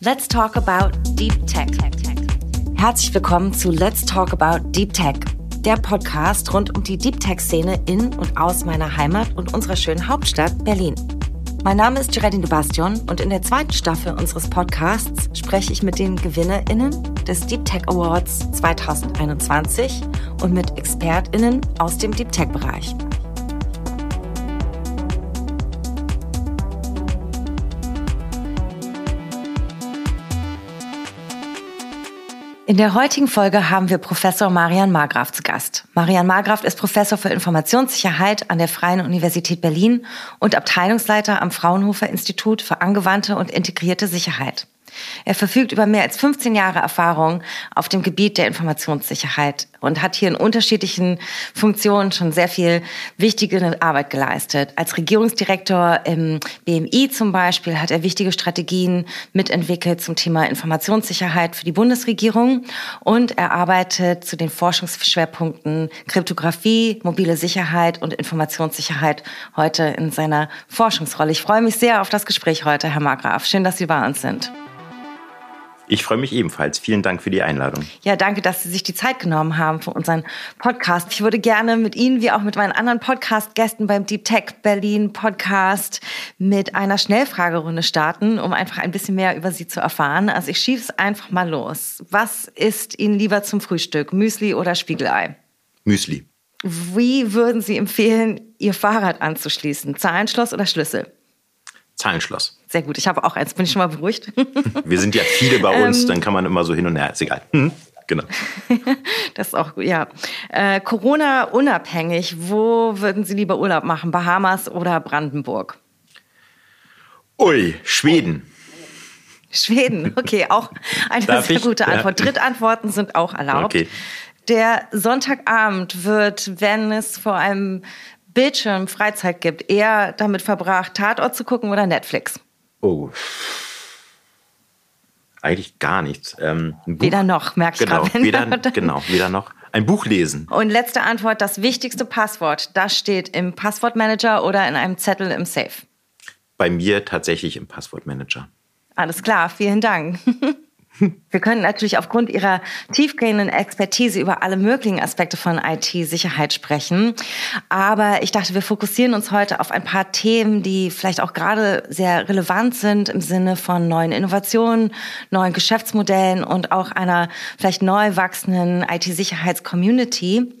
Let's talk about Deep Tech. Herzlich willkommen zu Let's Talk About Deep Tech, der Podcast rund um die Deep Tech-Szene in und aus meiner Heimat und unserer schönen Hauptstadt Berlin. Mein Name ist Geraldine de Bastion und in der zweiten Staffel unseres Podcasts spreche ich mit den GewinnerInnen des Deep Tech Awards 2021 und mit ExpertInnen aus dem Deep Tech-Bereich. In der heutigen Folge haben wir Professor Marian Margraf zu Gast. Marian Margraf ist Professor für Informationssicherheit an der Freien Universität Berlin und Abteilungsleiter am Fraunhofer Institut für angewandte und integrierte Sicherheit. Er verfügt über mehr als 15 Jahre Erfahrung auf dem Gebiet der Informationssicherheit und hat hier in unterschiedlichen Funktionen schon sehr viel wichtige Arbeit geleistet. Als Regierungsdirektor im BMI zum Beispiel hat er wichtige Strategien mitentwickelt zum Thema Informationssicherheit für die Bundesregierung und er arbeitet zu den Forschungsschwerpunkten Kryptographie, mobile Sicherheit und Informationssicherheit heute in seiner Forschungsrolle. Ich freue mich sehr auf das Gespräch heute, Herr Margraf. Schön, dass Sie bei uns sind. Ich freue mich ebenfalls. Vielen Dank für die Einladung. Ja, danke, dass Sie sich die Zeit genommen haben für unseren Podcast. Ich würde gerne mit Ihnen, wie auch mit meinen anderen Podcast-Gästen beim Deep Tech Berlin Podcast, mit einer Schnellfragerunde starten, um einfach ein bisschen mehr über Sie zu erfahren. Also ich schiebe es einfach mal los. Was ist Ihnen lieber zum Frühstück? Müsli oder Spiegelei? Müsli. Wie würden Sie empfehlen, Ihr Fahrrad anzuschließen? Zahlenschloss oder Schlüssel? Zahlenschloss. Sehr gut, ich habe auch eins, bin ich schon mal beruhigt. Wir sind ja viele bei uns, ähm, dann kann man immer so hin und her, ist egal. Hm, genau. das ist auch gut, ja. Äh, Corona unabhängig, wo würden Sie lieber Urlaub machen? Bahamas oder Brandenburg? Ui, Schweden. Schweden, okay, auch eine Darf sehr ich? gute Antwort. Ja. Drittantworten sind auch erlaubt. Okay. Der Sonntagabend wird, wenn es vor einem Bildschirm Freizeit gibt, eher damit verbracht, Tatort zu gucken oder Netflix? Oh. Eigentlich gar nichts. Ähm, weder noch, merke genau, ich gerade. Weder, genau, weder noch. Ein Buch lesen. Und letzte Antwort, das wichtigste Passwort, das steht im Passwortmanager oder in einem Zettel im Safe? Bei mir tatsächlich im Passwortmanager. Alles klar, vielen Dank. Wir können natürlich aufgrund Ihrer tiefgehenden Expertise über alle möglichen Aspekte von IT-Sicherheit sprechen. Aber ich dachte, wir fokussieren uns heute auf ein paar Themen, die vielleicht auch gerade sehr relevant sind im Sinne von neuen Innovationen, neuen Geschäftsmodellen und auch einer vielleicht neu wachsenden IT-Sicherheits-Community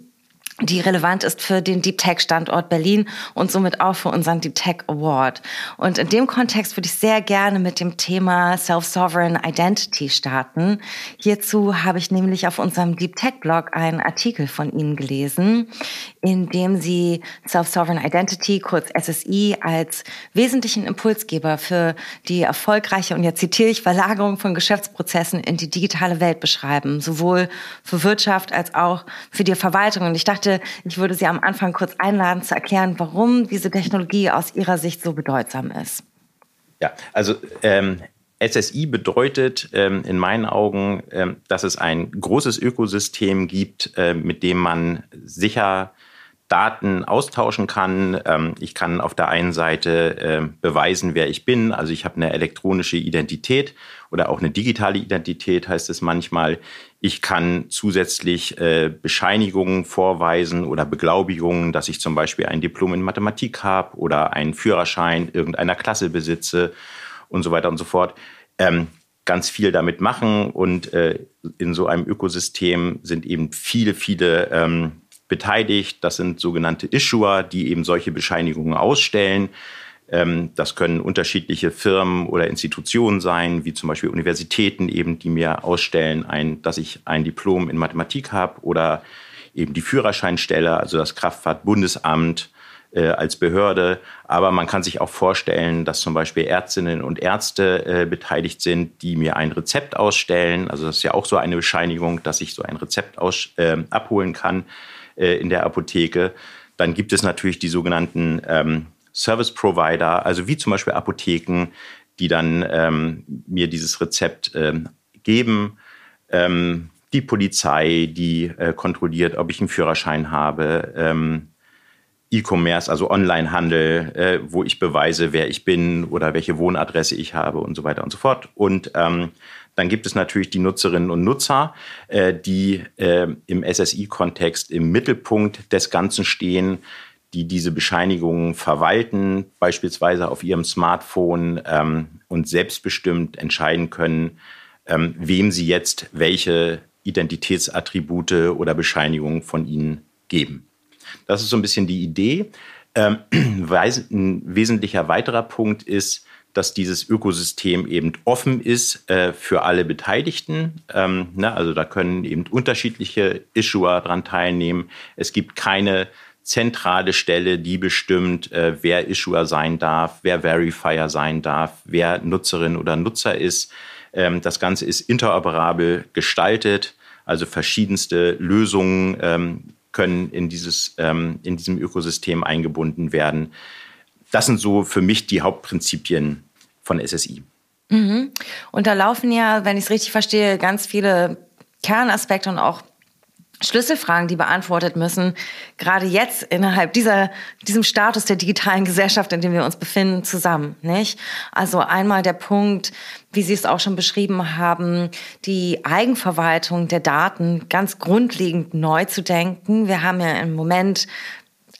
die relevant ist für den Deep Tech Standort Berlin und somit auch für unseren Deep Tech Award. Und in dem Kontext würde ich sehr gerne mit dem Thema Self-Sovereign Identity starten. Hierzu habe ich nämlich auf unserem Deep Tech Blog einen Artikel von Ihnen gelesen, in dem Sie Self-Sovereign Identity, kurz SSI, als wesentlichen Impulsgeber für die erfolgreiche, und jetzt zitiere ich, Verlagerung von Geschäftsprozessen in die digitale Welt beschreiben, sowohl für Wirtschaft als auch für die Verwaltung. Und ich dachte, möchte, ich würde Sie am Anfang kurz einladen zu erklären, warum diese Technologie aus Ihrer Sicht so bedeutsam ist. Ja, also ähm, SSI bedeutet ähm, in meinen Augen, ähm, dass es ein großes Ökosystem gibt, äh, mit dem man sicher Daten austauschen kann. Ähm, ich kann auf der einen Seite äh, beweisen, wer ich bin. Also ich habe eine elektronische Identität oder auch eine digitale Identität, heißt es manchmal. Ich kann zusätzlich äh, Bescheinigungen vorweisen oder Beglaubigungen, dass ich zum Beispiel ein Diplom in Mathematik habe oder einen Führerschein irgendeiner Klasse besitze und so weiter und so fort. Ähm, ganz viel damit machen und äh, in so einem Ökosystem sind eben viele, viele ähm, beteiligt. Das sind sogenannte Issuer, die eben solche Bescheinigungen ausstellen. Ähm, das können unterschiedliche Firmen oder Institutionen sein, wie zum Beispiel Universitäten eben, die mir ausstellen, ein, dass ich ein Diplom in Mathematik habe oder eben die Führerscheinstelle, also das Kraftfahrtbundesamt äh, als Behörde. Aber man kann sich auch vorstellen, dass zum Beispiel Ärztinnen und Ärzte äh, beteiligt sind, die mir ein Rezept ausstellen. Also das ist ja auch so eine Bescheinigung, dass ich so ein Rezept aus, äh, abholen kann äh, in der Apotheke. Dann gibt es natürlich die sogenannten ähm, Service Provider, also wie zum Beispiel Apotheken, die dann ähm, mir dieses Rezept ähm, geben. Ähm, die Polizei, die äh, kontrolliert, ob ich einen Führerschein habe. Ähm, E-Commerce, also Onlinehandel, äh, wo ich beweise, wer ich bin oder welche Wohnadresse ich habe und so weiter und so fort. Und ähm, dann gibt es natürlich die Nutzerinnen und Nutzer, äh, die äh, im SSI-Kontext im Mittelpunkt des Ganzen stehen, die diese Bescheinigungen verwalten, beispielsweise auf ihrem Smartphone ähm, und selbstbestimmt entscheiden können, ähm, wem sie jetzt welche Identitätsattribute oder Bescheinigungen von ihnen geben. Das ist so ein bisschen die Idee. Ähm, ein wesentlicher weiterer Punkt ist, dass dieses Ökosystem eben offen ist äh, für alle Beteiligten. Ähm, ne, also da können eben unterschiedliche Issuer daran teilnehmen. Es gibt keine zentrale Stelle, die bestimmt, äh, wer Issuer sein darf, wer Verifier sein darf, wer Nutzerin oder Nutzer ist. Ähm, das Ganze ist interoperabel gestaltet, also verschiedenste Lösungen ähm, können in, dieses, ähm, in diesem Ökosystem eingebunden werden. Das sind so für mich die Hauptprinzipien von SSI. Mhm. Und da laufen ja, wenn ich es richtig verstehe, ganz viele Kernaspekte und auch Schlüsselfragen, die beantwortet müssen, gerade jetzt innerhalb dieser, diesem Status der digitalen Gesellschaft, in dem wir uns befinden, zusammen, nicht? Also einmal der Punkt, wie Sie es auch schon beschrieben haben, die Eigenverwaltung der Daten ganz grundlegend neu zu denken. Wir haben ja im Moment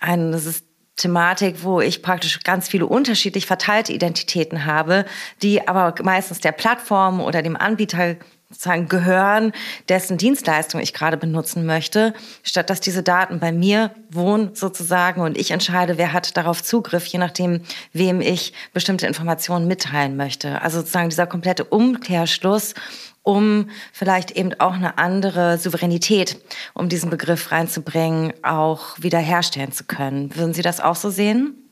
ein, das ist Thematik, wo ich praktisch ganz viele unterschiedlich verteilte Identitäten habe, die aber meistens der Plattform oder dem Anbieter sozusagen gehören, dessen Dienstleistung ich gerade benutzen möchte, statt dass diese Daten bei mir wohnen sozusagen und ich entscheide, wer hat darauf Zugriff, je nachdem, wem ich bestimmte Informationen mitteilen möchte. Also sozusagen dieser komplette Umkehrschluss um vielleicht eben auch eine andere Souveränität, um diesen Begriff reinzubringen, auch wiederherstellen zu können. Würden Sie das auch so sehen?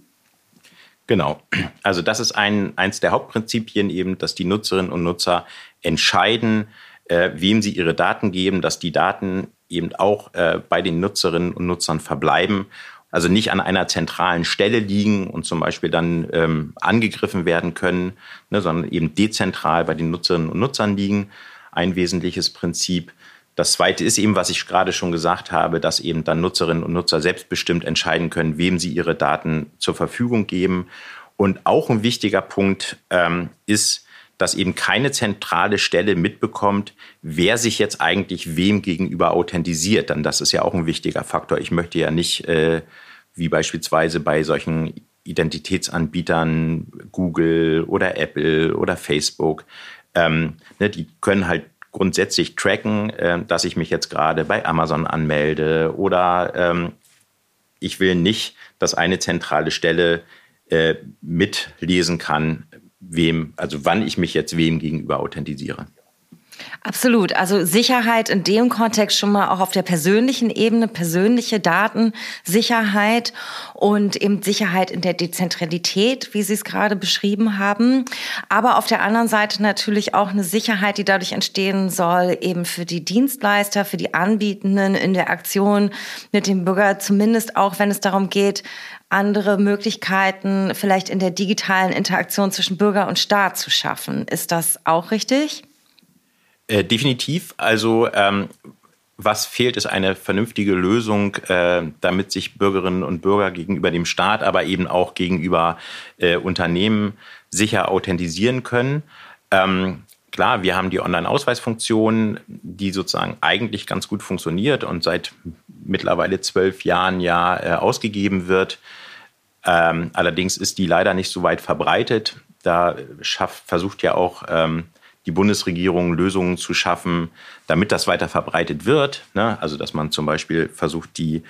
Genau. Also das ist ein, eins der Hauptprinzipien eben, dass die Nutzerinnen und Nutzer entscheiden, äh, wem sie ihre Daten geben, dass die Daten eben auch äh, bei den Nutzerinnen und Nutzern verbleiben also nicht an einer zentralen Stelle liegen und zum Beispiel dann ähm, angegriffen werden können, ne, sondern eben dezentral bei den Nutzerinnen und Nutzern liegen. Ein wesentliches Prinzip. Das zweite ist eben, was ich gerade schon gesagt habe, dass eben dann Nutzerinnen und Nutzer selbstbestimmt entscheiden können, wem sie ihre Daten zur Verfügung geben. Und auch ein wichtiger Punkt ähm, ist, dass eben keine zentrale Stelle mitbekommt, wer sich jetzt eigentlich wem gegenüber authentisiert. Denn das ist ja auch ein wichtiger Faktor. Ich möchte ja nicht, äh, wie beispielsweise bei solchen Identitätsanbietern Google oder Apple oder Facebook, ähm, ne, die können halt grundsätzlich tracken, äh, dass ich mich jetzt gerade bei Amazon anmelde oder ähm, ich will nicht, dass eine zentrale Stelle äh, mitlesen kann, wem, also wann ich mich jetzt wem gegenüber authentisiere. Absolut. Also Sicherheit in dem Kontext schon mal auch auf der persönlichen Ebene, persönliche Datensicherheit und eben Sicherheit in der Dezentralität, wie Sie es gerade beschrieben haben. Aber auf der anderen Seite natürlich auch eine Sicherheit, die dadurch entstehen soll, eben für die Dienstleister, für die Anbietenden in der Aktion mit dem Bürger, zumindest auch wenn es darum geht, andere Möglichkeiten vielleicht in der digitalen Interaktion zwischen Bürger und Staat zu schaffen. Ist das auch richtig? Äh, definitiv. Also ähm, was fehlt, ist eine vernünftige Lösung, äh, damit sich Bürgerinnen und Bürger gegenüber dem Staat, aber eben auch gegenüber äh, Unternehmen sicher authentisieren können. Ähm, klar, wir haben die Online-Ausweisfunktion, die sozusagen eigentlich ganz gut funktioniert und seit mittlerweile zwölf Jahren ja äh, ausgegeben wird. Ähm, allerdings ist die leider nicht so weit verbreitet. Da schafft, versucht ja auch ähm, die Bundesregierung Lösungen zu schaffen, damit das weiter verbreitet wird. Ne? Also dass man zum Beispiel versucht, die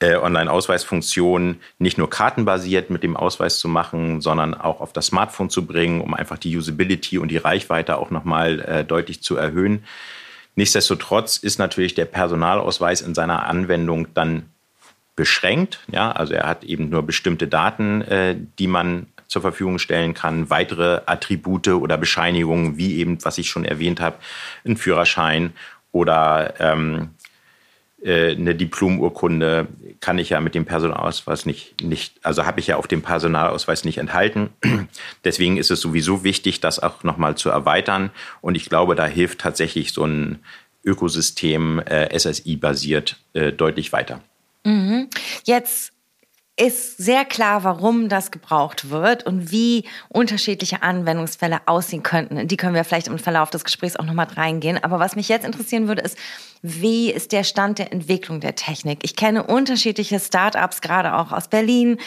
äh, Online-Ausweisfunktion nicht nur kartenbasiert mit dem Ausweis zu machen, sondern auch auf das Smartphone zu bringen, um einfach die Usability und die Reichweite auch nochmal äh, deutlich zu erhöhen. Nichtsdestotrotz ist natürlich der Personalausweis in seiner Anwendung dann beschränkt. Ja, also er hat eben nur bestimmte Daten, äh, die man zur Verfügung stellen kann, weitere Attribute oder Bescheinigungen, wie eben, was ich schon erwähnt habe, ein Führerschein oder ähm, äh, eine Diplomurkunde kann ich ja mit dem Personalausweis nicht, nicht also habe ich ja auf dem Personalausweis nicht enthalten. Deswegen ist es sowieso wichtig, das auch nochmal zu erweitern. Und ich glaube, da hilft tatsächlich so ein Ökosystem äh, SSI-basiert äh, deutlich weiter. Mhm. Jetzt ist sehr klar, warum das gebraucht wird und wie unterschiedliche Anwendungsfälle aussehen könnten. Die können wir vielleicht im Verlauf des Gesprächs auch nochmal reingehen. Aber was mich jetzt interessieren würde, ist, wie ist der Stand der Entwicklung der Technik? Ich kenne unterschiedliche Startups, gerade auch aus Berlin,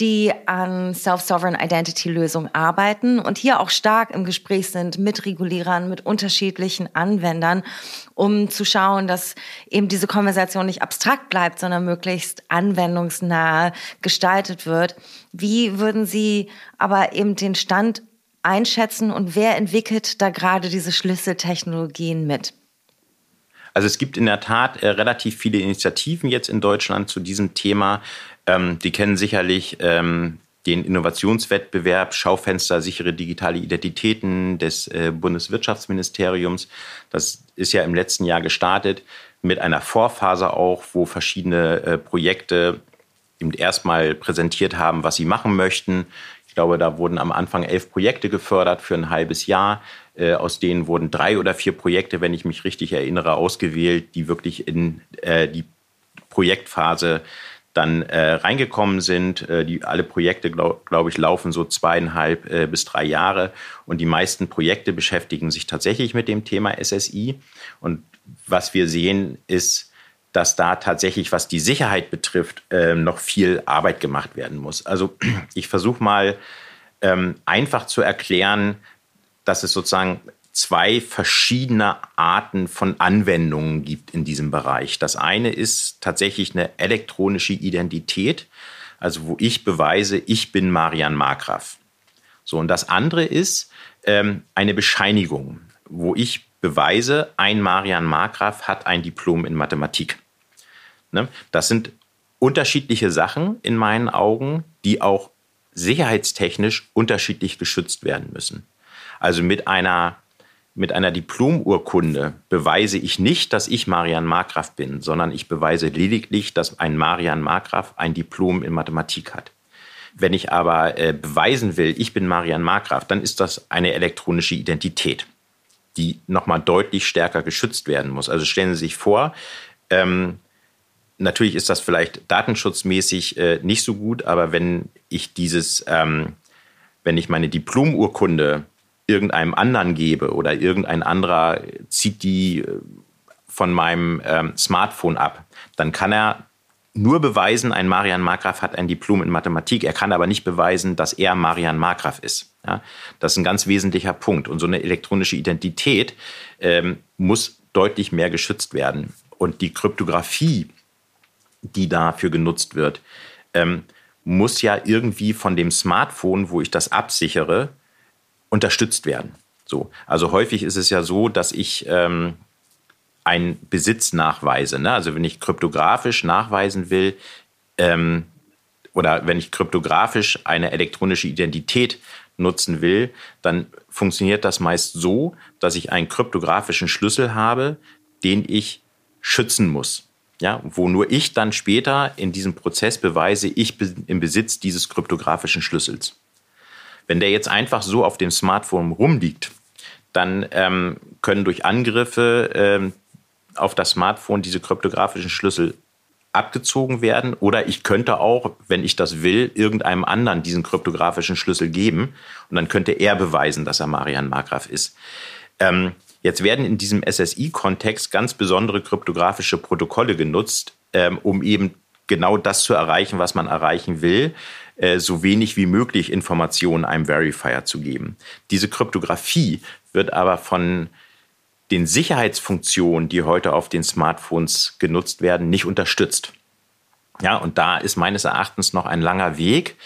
die an Self-Sovereign Identity Lösungen arbeiten und hier auch stark im Gespräch sind mit Regulierern, mit unterschiedlichen Anwendern, um zu schauen, dass eben diese Konversation nicht abstrakt bleibt, sondern möglichst anwendungsnah gestaltet wird. Wie würden Sie aber eben den Stand einschätzen und wer entwickelt da gerade diese Schlüsseltechnologien mit? Also es gibt in der Tat äh, relativ viele Initiativen jetzt in Deutschland zu diesem Thema. Ähm, die kennen sicherlich ähm, den Innovationswettbewerb Schaufenster sichere digitale Identitäten des äh, Bundeswirtschaftsministeriums. Das ist ja im letzten Jahr gestartet mit einer Vorphase auch, wo verschiedene äh, Projekte eben erstmal präsentiert haben, was sie machen möchten. Ich glaube, da wurden am Anfang elf Projekte gefördert für ein halbes Jahr. Äh, aus denen wurden drei oder vier Projekte, wenn ich mich richtig erinnere, ausgewählt, die wirklich in äh, die Projektphase dann äh, reingekommen sind. Die, alle Projekte, glaube glaub ich, laufen so zweieinhalb bis drei Jahre. Und die meisten Projekte beschäftigen sich tatsächlich mit dem Thema SSI. Und was wir sehen, ist, dass da tatsächlich, was die Sicherheit betrifft, äh, noch viel Arbeit gemacht werden muss. Also ich versuche mal ähm, einfach zu erklären, dass es sozusagen zwei verschiedene Arten von Anwendungen gibt in diesem Bereich. Das eine ist tatsächlich eine elektronische Identität, also wo ich beweise, ich bin Marian Markgraf. So, und das andere ist ähm, eine Bescheinigung, wo ich beweise, ein Marian Markgraf hat ein Diplom in Mathematik. Ne? Das sind unterschiedliche Sachen in meinen Augen, die auch sicherheitstechnisch unterschiedlich geschützt werden müssen. Also mit einer, mit einer Diplomurkunde beweise ich nicht, dass ich Marian Markgraf bin, sondern ich beweise lediglich, dass ein Marian Markgraf ein Diplom in Mathematik hat. Wenn ich aber äh, beweisen will, ich bin Marian Markgraf, dann ist das eine elektronische Identität, die nochmal deutlich stärker geschützt werden muss. Also stellen Sie sich vor, ähm, natürlich ist das vielleicht datenschutzmäßig äh, nicht so gut, aber wenn ich dieses, ähm, wenn ich meine Diplomurkunde irgendeinem anderen gebe oder irgendein anderer zieht die äh, von meinem ähm, Smartphone ab, dann kann er nur beweisen, ein Marian Markgraf hat ein Diplom in Mathematik. Er kann aber nicht beweisen, dass er Marian Markgraf ist. Ja, das ist ein ganz wesentlicher Punkt. Und so eine elektronische Identität ähm, muss deutlich mehr geschützt werden. Und die Kryptographie, die dafür genutzt wird, ähm, muss ja irgendwie von dem Smartphone, wo ich das absichere, unterstützt werden. So. Also häufig ist es ja so, dass ich ähm, einen Besitz nachweise. Ne? Also wenn ich kryptografisch nachweisen will ähm, oder wenn ich kryptografisch eine elektronische Identität nutzen will, dann funktioniert das meist so, dass ich einen kryptografischen Schlüssel habe, den ich schützen muss. Ja, wo nur ich dann später in diesem Prozess beweise, ich bin im Besitz dieses kryptografischen Schlüssels. Wenn der jetzt einfach so auf dem Smartphone rumliegt, dann ähm, können durch Angriffe ähm, auf das Smartphone diese kryptografischen Schlüssel abgezogen werden. Oder ich könnte auch, wenn ich das will, irgendeinem anderen diesen kryptografischen Schlüssel geben. Und dann könnte er beweisen, dass er Marian Markgraf ist. Ähm, jetzt werden in diesem SSI-Kontext ganz besondere kryptografische Protokolle genutzt, ähm, um eben genau das zu erreichen, was man erreichen will. Äh, so wenig wie möglich Informationen einem Verifier zu geben. Diese Kryptographie wird aber von den Sicherheitsfunktionen, die heute auf den Smartphones genutzt werden, nicht unterstützt. Ja, und da ist meines Erachtens noch ein langer Weg,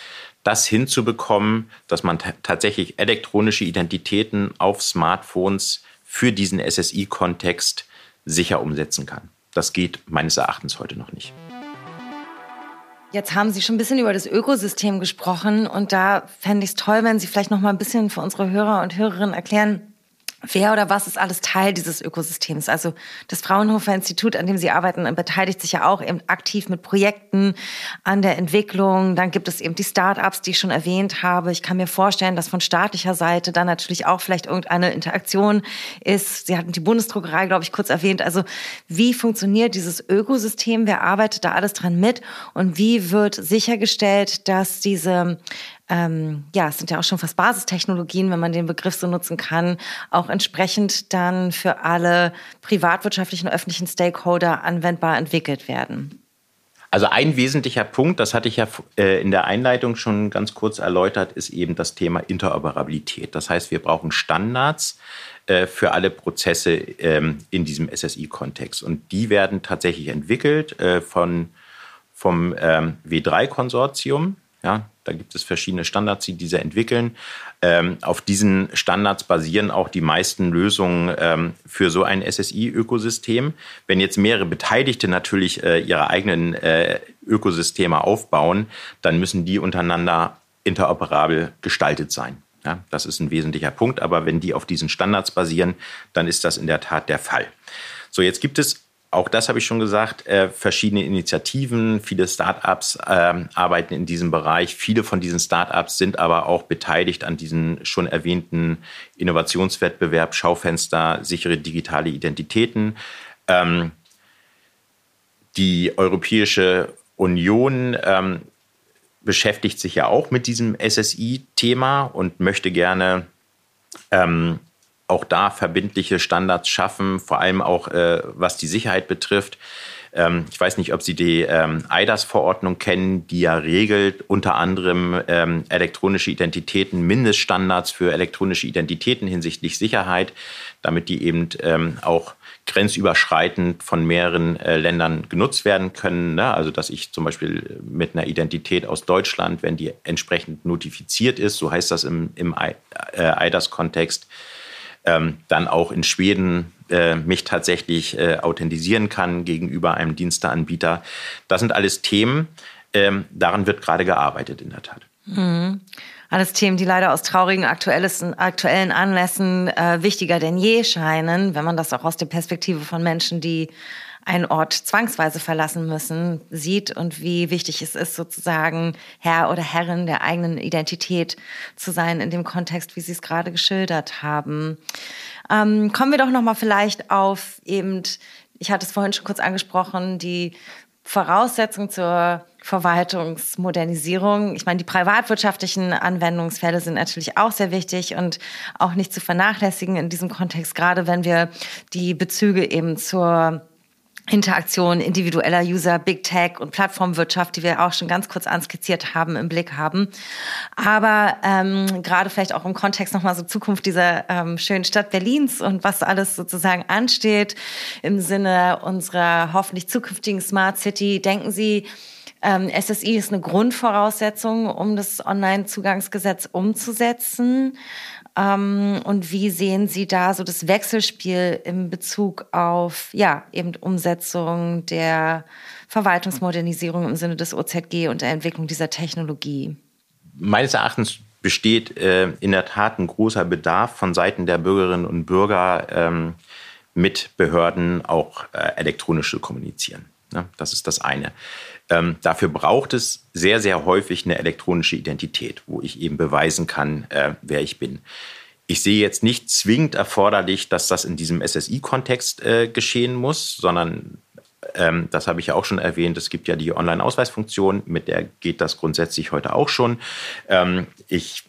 das hinzubekommen, dass man tatsächlich elektronische Identitäten auf Smartphones für diesen SSI-Kontext sicher umsetzen kann. Das geht meines Erachtens heute noch nicht. Jetzt haben Sie schon ein bisschen über das Ökosystem gesprochen und da fände ich es toll, wenn Sie vielleicht noch mal ein bisschen für unsere Hörer und Hörerinnen erklären, Wer oder was ist alles Teil dieses Ökosystems? Also das Fraunhofer Institut, an dem Sie arbeiten, beteiligt sich ja auch eben aktiv mit Projekten an der Entwicklung. Dann gibt es eben die Start-ups, die ich schon erwähnt habe. Ich kann mir vorstellen, dass von staatlicher Seite dann natürlich auch vielleicht irgendeine Interaktion ist. Sie hatten die Bundesdruckerei, glaube ich, kurz erwähnt. Also wie funktioniert dieses Ökosystem? Wer arbeitet da alles dran mit? Und wie wird sichergestellt, dass diese ähm, ja, es sind ja auch schon fast Basistechnologien, wenn man den Begriff so nutzen kann, auch entsprechend dann für alle privatwirtschaftlichen und öffentlichen Stakeholder anwendbar entwickelt werden. Also ein wesentlicher Punkt, das hatte ich ja äh, in der Einleitung schon ganz kurz erläutert, ist eben das Thema Interoperabilität. Das heißt, wir brauchen Standards äh, für alle Prozesse ähm, in diesem SSI-Kontext. Und die werden tatsächlich entwickelt äh, von, vom ähm, W3-Konsortium. Ja, da gibt es verschiedene Standards, die diese entwickeln. Ähm, auf diesen Standards basieren auch die meisten Lösungen ähm, für so ein SSI-Ökosystem. Wenn jetzt mehrere Beteiligte natürlich äh, ihre eigenen äh, Ökosysteme aufbauen, dann müssen die untereinander interoperabel gestaltet sein. Ja, das ist ein wesentlicher Punkt. Aber wenn die auf diesen Standards basieren, dann ist das in der Tat der Fall. So, jetzt gibt es auch das habe ich schon gesagt, äh, verschiedene Initiativen, viele Startups äh, arbeiten in diesem Bereich. Viele von diesen Startups sind aber auch beteiligt an diesen schon erwähnten Innovationswettbewerb, Schaufenster, sichere digitale Identitäten. Ähm, die Europäische Union ähm, beschäftigt sich ja auch mit diesem SSI-Thema und möchte gerne ähm, auch da verbindliche Standards schaffen, vor allem auch äh, was die Sicherheit betrifft. Ähm, ich weiß nicht, ob Sie die ähm, EIDAS-Verordnung kennen, die ja regelt unter anderem ähm, elektronische Identitäten, Mindeststandards für elektronische Identitäten hinsichtlich Sicherheit, damit die eben ähm, auch grenzüberschreitend von mehreren äh, Ländern genutzt werden können. Ne? Also dass ich zum Beispiel mit einer Identität aus Deutschland, wenn die entsprechend notifiziert ist, so heißt das im, im EIDAS-Kontext, ähm, dann auch in Schweden äh, mich tatsächlich äh, authentisieren kann gegenüber einem Diensteanbieter. Das sind alles Themen, ähm, daran wird gerade gearbeitet in der Tat. Mhm. Alles Themen, die leider aus traurigen aktuellen Anlässen äh, wichtiger denn je scheinen, wenn man das auch aus der Perspektive von Menschen, die einen Ort zwangsweise verlassen müssen, sieht und wie wichtig es ist, sozusagen Herr oder Herrin der eigenen Identität zu sein in dem Kontext, wie Sie es gerade geschildert haben. Ähm, kommen wir doch noch mal vielleicht auf eben, ich hatte es vorhin schon kurz angesprochen, die Voraussetzung zur Verwaltungsmodernisierung. Ich meine, die privatwirtschaftlichen Anwendungsfälle sind natürlich auch sehr wichtig und auch nicht zu vernachlässigen in diesem Kontext, gerade wenn wir die Bezüge eben zur Interaktion individueller User, Big Tech und Plattformwirtschaft, die wir auch schon ganz kurz anskizziert haben, im Blick haben. Aber ähm, gerade vielleicht auch im Kontext nochmal so Zukunft dieser ähm, schönen Stadt Berlins und was alles sozusagen ansteht im Sinne unserer hoffentlich zukünftigen Smart City. Denken Sie, ähm, SSI ist eine Grundvoraussetzung, um das Online-Zugangsgesetz umzusetzen. Ähm, und wie sehen Sie da so das Wechselspiel in Bezug auf, ja, eben Umsetzung der Verwaltungsmodernisierung im Sinne des OZG und der Entwicklung dieser Technologie? Meines Erachtens besteht äh, in der Tat ein großer Bedarf von Seiten der Bürgerinnen und Bürger, ähm, mit Behörden auch äh, elektronisch zu kommunizieren. Ja, das ist das eine. Ähm, dafür braucht es sehr, sehr häufig eine elektronische Identität, wo ich eben beweisen kann, äh, wer ich bin. Ich sehe jetzt nicht zwingend erforderlich, dass das in diesem SSI-Kontext äh, geschehen muss, sondern ähm, das habe ich ja auch schon erwähnt, es gibt ja die Online-Ausweisfunktion, mit der geht das grundsätzlich heute auch schon. Ähm, ich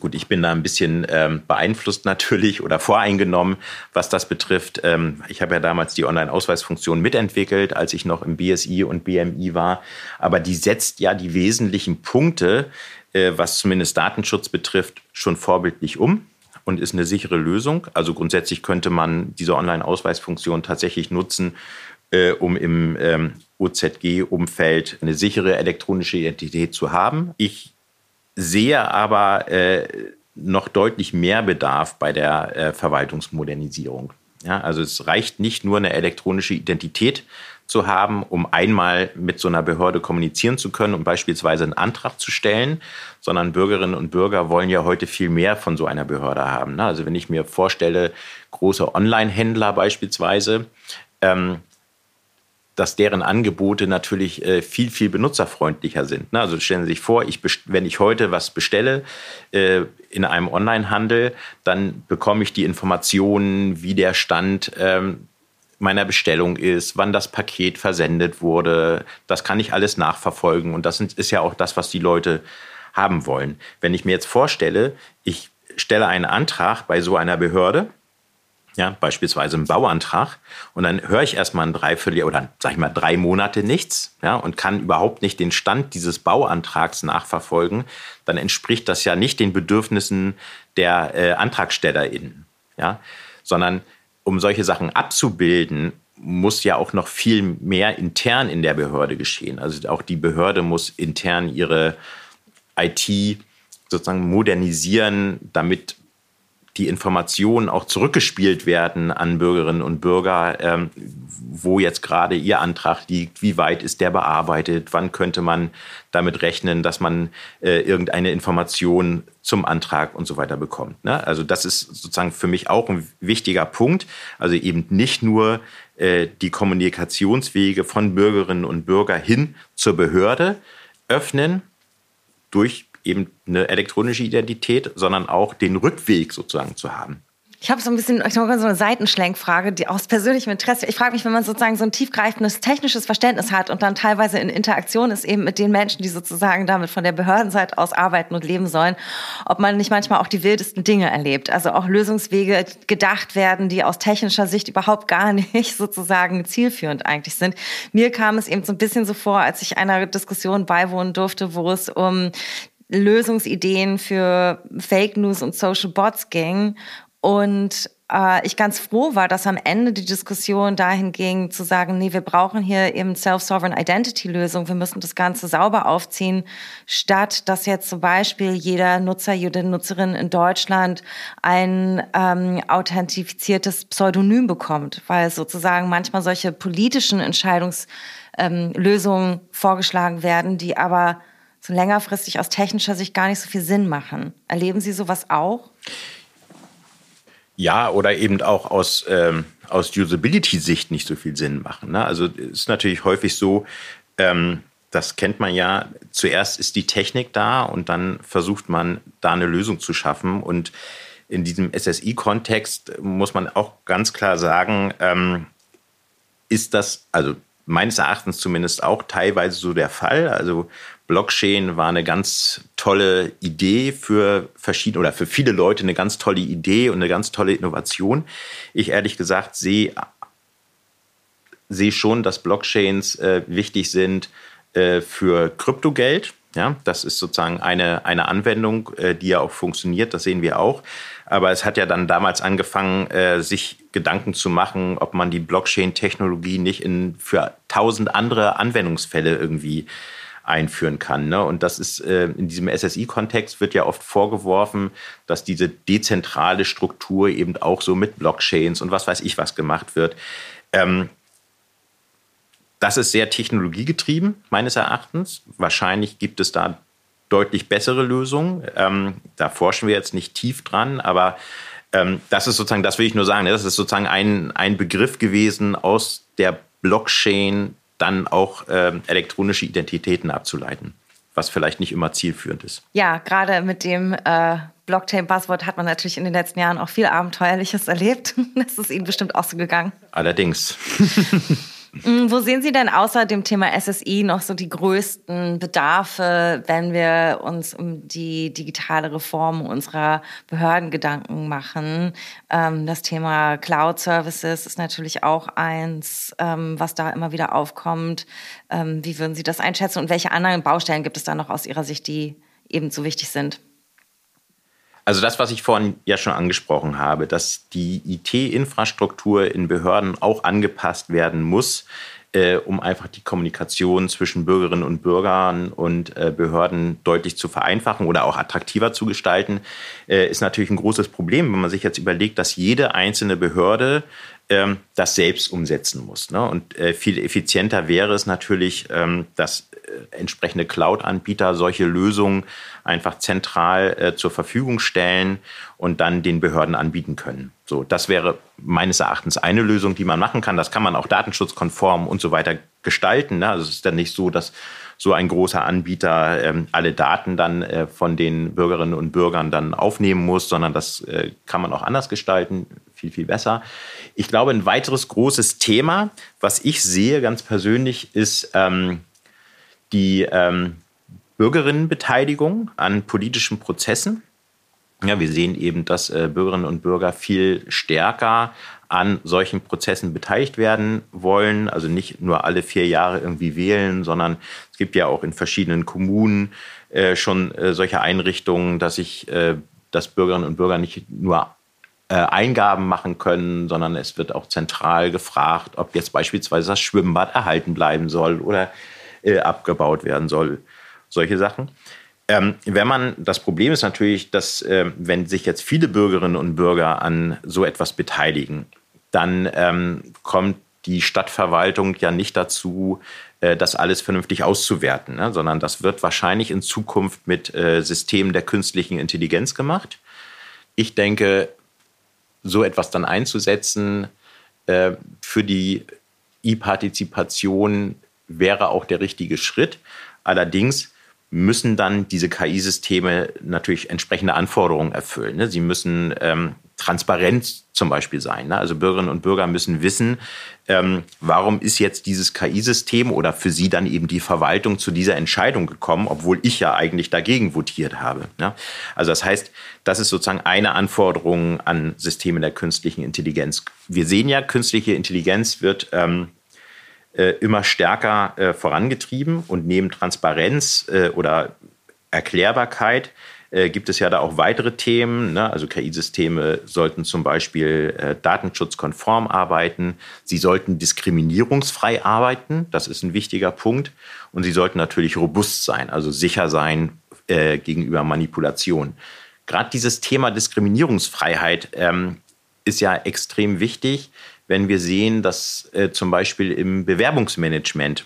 Gut, ich bin da ein bisschen ähm, beeinflusst natürlich oder voreingenommen, was das betrifft. Ähm, ich habe ja damals die Online-Ausweisfunktion mitentwickelt, als ich noch im BSI und BMI war. Aber die setzt ja die wesentlichen Punkte, äh, was zumindest Datenschutz betrifft, schon vorbildlich um und ist eine sichere Lösung. Also grundsätzlich könnte man diese Online-Ausweisfunktion tatsächlich nutzen, äh, um im ähm, OZG-Umfeld eine sichere elektronische Identität zu haben. Ich sehe aber äh, noch deutlich mehr Bedarf bei der äh, Verwaltungsmodernisierung. Ja, also es reicht nicht nur eine elektronische Identität zu haben, um einmal mit so einer Behörde kommunizieren zu können und beispielsweise einen Antrag zu stellen, sondern Bürgerinnen und Bürger wollen ja heute viel mehr von so einer Behörde haben. Ne? Also wenn ich mir vorstelle, große Online-Händler beispielsweise, ähm, dass deren Angebote natürlich äh, viel, viel benutzerfreundlicher sind. Ne? Also stellen Sie sich vor, ich wenn ich heute was bestelle äh, in einem Onlinehandel, dann bekomme ich die Informationen, wie der Stand ähm, meiner Bestellung ist, wann das Paket versendet wurde. Das kann ich alles nachverfolgen und das ist ja auch das, was die Leute haben wollen. Wenn ich mir jetzt vorstelle, ich stelle einen Antrag bei so einer Behörde, ja, beispielsweise einen Bauantrag, und dann höre ich erstmal ein Dreiviertel oder sag ich mal drei Monate nichts, ja, und kann überhaupt nicht den Stand dieses Bauantrags nachverfolgen, dann entspricht das ja nicht den Bedürfnissen der äh, AntragstellerInnen, ja, sondern um solche Sachen abzubilden, muss ja auch noch viel mehr intern in der Behörde geschehen. Also auch die Behörde muss intern ihre IT sozusagen modernisieren, damit die Informationen auch zurückgespielt werden an Bürgerinnen und Bürger, ähm, wo jetzt gerade ihr Antrag liegt, wie weit ist der bearbeitet, wann könnte man damit rechnen, dass man äh, irgendeine Information zum Antrag und so weiter bekommt. Ne? Also das ist sozusagen für mich auch ein wichtiger Punkt. Also eben nicht nur äh, die Kommunikationswege von Bürgerinnen und Bürgern hin zur Behörde öffnen durch eben eine elektronische Identität, sondern auch den Rückweg sozusagen zu haben. Ich habe so ein bisschen ich so eine Seitenschlenkfrage, die aus persönlichem Interesse. Ich frage mich, wenn man sozusagen so ein tiefgreifendes technisches Verständnis hat und dann teilweise in Interaktion ist eben mit den Menschen, die sozusagen damit von der Behördenseite aus arbeiten und leben sollen, ob man nicht manchmal auch die wildesten Dinge erlebt. Also auch Lösungswege gedacht werden, die aus technischer Sicht überhaupt gar nicht sozusagen zielführend eigentlich sind. Mir kam es eben so ein bisschen so vor, als ich einer Diskussion beiwohnen durfte, wo es um Lösungsideen für Fake News und Social Bots ging. Und äh, ich ganz froh war, dass am Ende die Diskussion dahin ging, zu sagen, nee, wir brauchen hier eben Self-Sovereign Identity-Lösung, wir müssen das Ganze sauber aufziehen, statt dass jetzt zum Beispiel jeder Nutzer, jede Nutzerin in Deutschland ein ähm, authentifiziertes Pseudonym bekommt, weil sozusagen manchmal solche politischen Entscheidungslösungen ähm, vorgeschlagen werden, die aber so längerfristig aus technischer Sicht gar nicht so viel Sinn machen. Erleben Sie sowas auch? Ja, oder eben auch aus, ähm, aus Usability-Sicht nicht so viel Sinn machen. Ne? Also es ist natürlich häufig so, ähm, das kennt man ja, zuerst ist die Technik da und dann versucht man da eine Lösung zu schaffen. Und in diesem SSI-Kontext muss man auch ganz klar sagen, ähm, ist das, also meines Erachtens zumindest auch teilweise so der Fall. Also Blockchain war eine ganz tolle Idee für verschiedene oder für viele Leute eine ganz tolle Idee und eine ganz tolle Innovation. Ich ehrlich gesagt sehe, sehe schon, dass Blockchains äh, wichtig sind äh, für Kryptogeld. Ja, das ist sozusagen eine, eine Anwendung, äh, die ja auch funktioniert, das sehen wir auch. Aber es hat ja dann damals angefangen, äh, sich Gedanken zu machen, ob man die Blockchain-Technologie nicht in, für tausend andere Anwendungsfälle irgendwie einführen kann. Ne? Und das ist äh, in diesem SSI-Kontext wird ja oft vorgeworfen, dass diese dezentrale Struktur eben auch so mit Blockchains und was weiß ich was gemacht wird. Ähm, das ist sehr technologiegetrieben, meines Erachtens. Wahrscheinlich gibt es da deutlich bessere Lösungen. Ähm, da forschen wir jetzt nicht tief dran, aber ähm, das ist sozusagen, das will ich nur sagen, ne? das ist sozusagen ein, ein Begriff gewesen aus der Blockchain dann auch äh, elektronische Identitäten abzuleiten, was vielleicht nicht immer zielführend ist. Ja, gerade mit dem äh, Blockchain-Buzzword hat man natürlich in den letzten Jahren auch viel Abenteuerliches erlebt. Das ist Ihnen bestimmt auch so gegangen. Allerdings. Mm, wo sehen Sie denn außer dem Thema SSI noch so die größten Bedarfe, wenn wir uns um die digitale Reform unserer Behörden Gedanken machen? Ähm, das Thema Cloud Services ist natürlich auch eins, ähm, was da immer wieder aufkommt. Ähm, wie würden Sie das einschätzen und welche anderen Baustellen gibt es da noch aus Ihrer Sicht, die ebenso wichtig sind? Also das, was ich vorhin ja schon angesprochen habe, dass die IT-Infrastruktur in Behörden auch angepasst werden muss, äh, um einfach die Kommunikation zwischen Bürgerinnen und Bürgern und äh, Behörden deutlich zu vereinfachen oder auch attraktiver zu gestalten, äh, ist natürlich ein großes Problem, wenn man sich jetzt überlegt, dass jede einzelne Behörde ähm, das selbst umsetzen muss. Ne? Und äh, viel effizienter wäre es natürlich, ähm, dass äh, entsprechende Cloud-Anbieter solche Lösungen einfach zentral äh, zur Verfügung stellen und dann den Behörden anbieten können. So, das wäre meines Erachtens eine Lösung, die man machen kann. Das kann man auch datenschutzkonform und so weiter gestalten. Ne? Also es ist dann nicht so, dass so ein großer Anbieter ähm, alle Daten dann äh, von den Bürgerinnen und Bürgern dann aufnehmen muss, sondern das äh, kann man auch anders gestalten, viel, viel besser. Ich glaube, ein weiteres großes Thema, was ich sehe ganz persönlich, ist ähm, die ähm, Bürgerinnenbeteiligung an politischen Prozessen. Ja, wir sehen eben, dass äh, Bürgerinnen und Bürger viel stärker an solchen Prozessen beteiligt werden wollen. Also nicht nur alle vier Jahre irgendwie wählen, sondern es gibt ja auch in verschiedenen Kommunen äh, schon äh, solche Einrichtungen, dass sich äh, dass Bürgerinnen und Bürger nicht nur äh, Eingaben machen können, sondern es wird auch zentral gefragt, ob jetzt beispielsweise das Schwimmbad erhalten bleiben soll oder äh, abgebaut werden soll. Solche Sachen. Ähm, wenn man, das Problem ist natürlich, dass äh, wenn sich jetzt viele Bürgerinnen und Bürger an so etwas beteiligen, dann ähm, kommt die Stadtverwaltung ja nicht dazu, äh, das alles vernünftig auszuwerten, ne? sondern das wird wahrscheinlich in Zukunft mit äh, Systemen der künstlichen Intelligenz gemacht. Ich denke, so etwas dann einzusetzen äh, für die E-Partizipation wäre auch der richtige Schritt. Allerdings müssen dann diese KI-Systeme natürlich entsprechende Anforderungen erfüllen. Ne? Sie müssen ähm, transparent zum Beispiel sein. Ne? Also Bürgerinnen und Bürger müssen wissen, ähm, warum ist jetzt dieses KI-System oder für sie dann eben die Verwaltung zu dieser Entscheidung gekommen, obwohl ich ja eigentlich dagegen votiert habe. Ne? Also das heißt, das ist sozusagen eine Anforderung an Systeme der künstlichen Intelligenz. Wir sehen ja, künstliche Intelligenz wird ähm, äh, immer stärker äh, vorangetrieben und neben Transparenz äh, oder Erklärbarkeit äh, gibt es ja da auch weitere Themen. Ne? Also KI-Systeme sollten zum Beispiel äh, datenschutzkonform arbeiten. Sie sollten diskriminierungsfrei arbeiten. Das ist ein wichtiger Punkt. Und sie sollten natürlich robust sein, also sicher sein äh, gegenüber Manipulation. Gerade dieses Thema Diskriminierungsfreiheit ähm, ist ja extrem wichtig wenn wir sehen, dass äh, zum Beispiel im Bewerbungsmanagement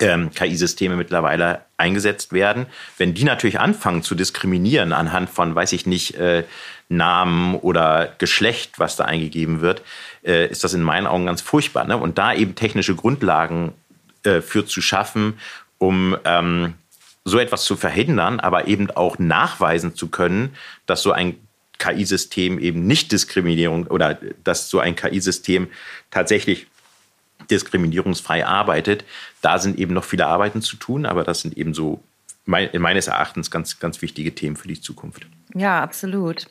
ähm, KI-Systeme mittlerweile eingesetzt werden. Wenn die natürlich anfangen zu diskriminieren anhand von, weiß ich nicht, äh, Namen oder Geschlecht, was da eingegeben wird, äh, ist das in meinen Augen ganz furchtbar. Ne? Und da eben technische Grundlagen äh, für zu schaffen, um ähm, so etwas zu verhindern, aber eben auch nachweisen zu können, dass so ein KI-System eben nicht Diskriminierung oder dass so ein KI-System tatsächlich diskriminierungsfrei arbeitet. Da sind eben noch viele Arbeiten zu tun, aber das sind eben so meines Erachtens ganz, ganz wichtige Themen für die Zukunft. Ja, absolut.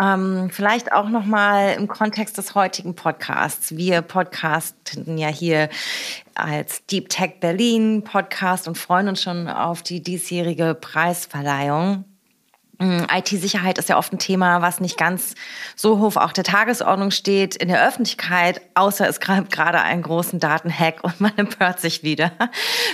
Ähm, vielleicht auch noch mal im Kontext des heutigen Podcasts. Wir podcasten ja hier als Deep Tech Berlin Podcast und freuen uns schon auf die diesjährige Preisverleihung. Mm, IT-Sicherheit ist ja oft ein Thema, was nicht ganz so hoch auf der Tagesordnung steht in der Öffentlichkeit, außer es gab gerade einen großen Datenhack und man empört sich wieder.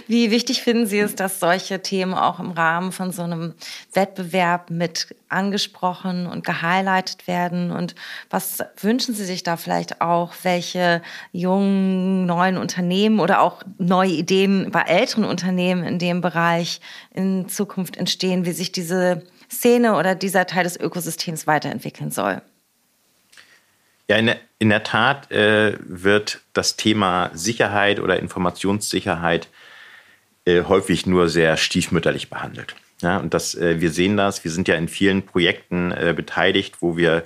Wie wichtig finden Sie es, dass solche Themen auch im Rahmen von so einem Wettbewerb mit angesprochen und gehighlightet werden? Und was wünschen Sie sich da vielleicht auch, welche jungen, neuen Unternehmen oder auch neue Ideen bei älteren Unternehmen in dem Bereich in Zukunft entstehen, wie sich diese Szene oder dieser Teil des Ökosystems weiterentwickeln soll? Ja, in der, in der Tat äh, wird das Thema Sicherheit oder Informationssicherheit äh, häufig nur sehr stiefmütterlich behandelt. Ja, und das, äh, wir sehen das, wir sind ja in vielen Projekten äh, beteiligt, wo wir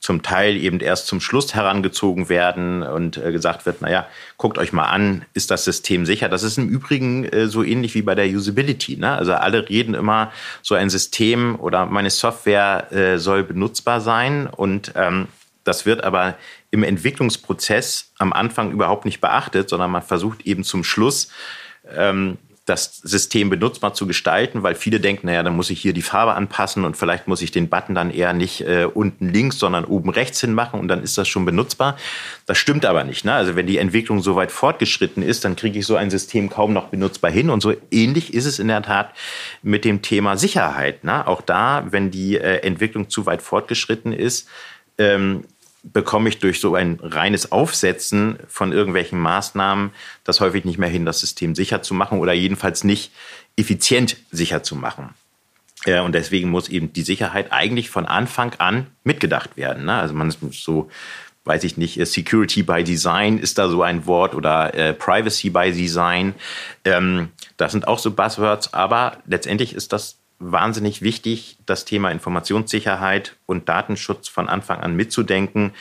zum Teil eben erst zum Schluss herangezogen werden und äh, gesagt wird, naja, guckt euch mal an, ist das System sicher? Das ist im Übrigen äh, so ähnlich wie bei der Usability. Ne? Also alle reden immer, so ein System oder meine Software äh, soll benutzbar sein und ähm, das wird aber im Entwicklungsprozess am Anfang überhaupt nicht beachtet, sondern man versucht eben zum Schluss ähm, das System benutzbar zu gestalten, weil viele denken, naja, dann muss ich hier die Farbe anpassen und vielleicht muss ich den Button dann eher nicht äh, unten links, sondern oben rechts hin machen und dann ist das schon benutzbar. Das stimmt aber nicht. Ne? Also wenn die Entwicklung so weit fortgeschritten ist, dann kriege ich so ein System kaum noch benutzbar hin. Und so ähnlich ist es in der Tat mit dem Thema Sicherheit. Ne? Auch da, wenn die äh, Entwicklung zu weit fortgeschritten ist, ähm, bekomme ich durch so ein reines Aufsetzen von irgendwelchen Maßnahmen das häufig nicht mehr hin, das System sicher zu machen oder jedenfalls nicht effizient sicher zu machen. Äh, und deswegen muss eben die Sicherheit eigentlich von Anfang an mitgedacht werden. Ne? Also man ist so, weiß ich nicht, Security by Design ist da so ein Wort oder äh, Privacy by Design. Ähm, das sind auch so Buzzwords, aber letztendlich ist das wahnsinnig wichtig, das Thema Informationssicherheit und Datenschutz von Anfang an mitzudenken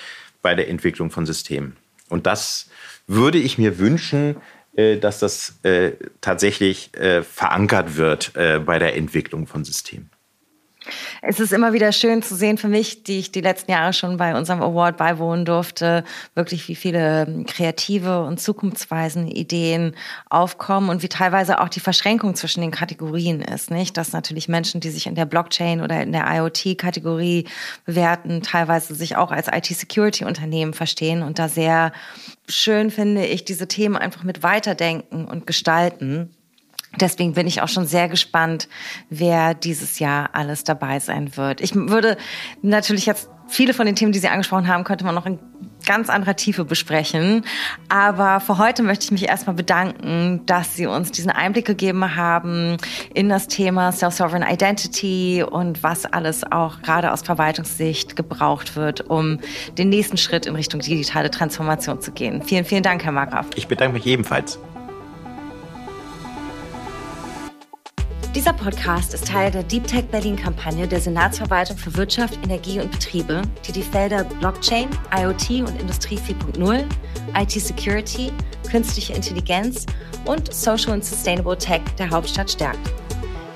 bei der Entwicklung von Systemen. Und das würde ich mir wünschen, äh, dass das äh, tatsächlich äh, verankert wird bei der Entwicklung von Systemen. Es ist immer wieder schön zu sehen für mich, die ich die letzten Jahre schon bei unserem Award beiwohnen durfte, wirklich wie viele ähm, kreative und zukunftsweisende Ideen aufkommen und wie teilweise auch die Verschränkung zwischen den Kategorien ist, nicht? Dass natürlich Menschen, die sich in der Blockchain oder in der IoT-Kategorie bewerten, teilweise sich auch als IT-Security-Unternehmen verstehen und da sehr schön finde ich, diese Themen einfach mit weiterdenken und gestalten. Deswegen bin ich auch schon sehr gespannt, wer dieses Jahr alles dabei sein wird. Ich würde natürlich jetzt viele von den Themen, die Sie angesprochen haben, könnte man noch in ganz anderer Tiefe besprechen. Aber für heute möchte ich mich erstmal bedanken, dass Sie uns diesen Einblick gegeben haben in das Thema Self-Sovereign Identity und was alles auch gerade aus Verwaltungssicht gebraucht wird, um den nächsten Schritt in Richtung digitale Transformation zu gehen. Vielen, vielen Dank, Herr Markgraf. Ich bedanke mich ebenfalls. Dieser Podcast ist Teil der Deep Tech Berlin-Kampagne der Senatsverwaltung für Wirtschaft, Energie und Betriebe, die die Felder Blockchain, IoT und Industrie 4.0, IT-Security, künstliche Intelligenz und Social and Sustainable Tech der Hauptstadt stärkt.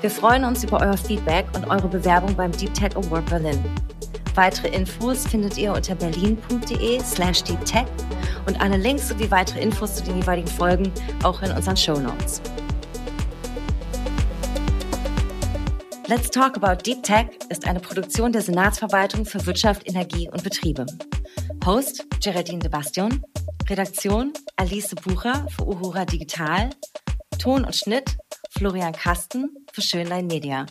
Wir freuen uns über euer Feedback und eure Bewerbung beim Deep Tech Award Berlin. Weitere Infos findet ihr unter berlin.de slash deeptech und alle Links sowie weitere Infos zu den jeweiligen Folgen auch in unseren Show Notes. Let's Talk About Deep Tech ist eine Produktion der Senatsverwaltung für Wirtschaft, Energie und Betriebe. Host Geraldine de Bastion, Redaktion Alice Bucher für Uhura Digital, Ton und Schnitt Florian Kasten für Schönlein Media.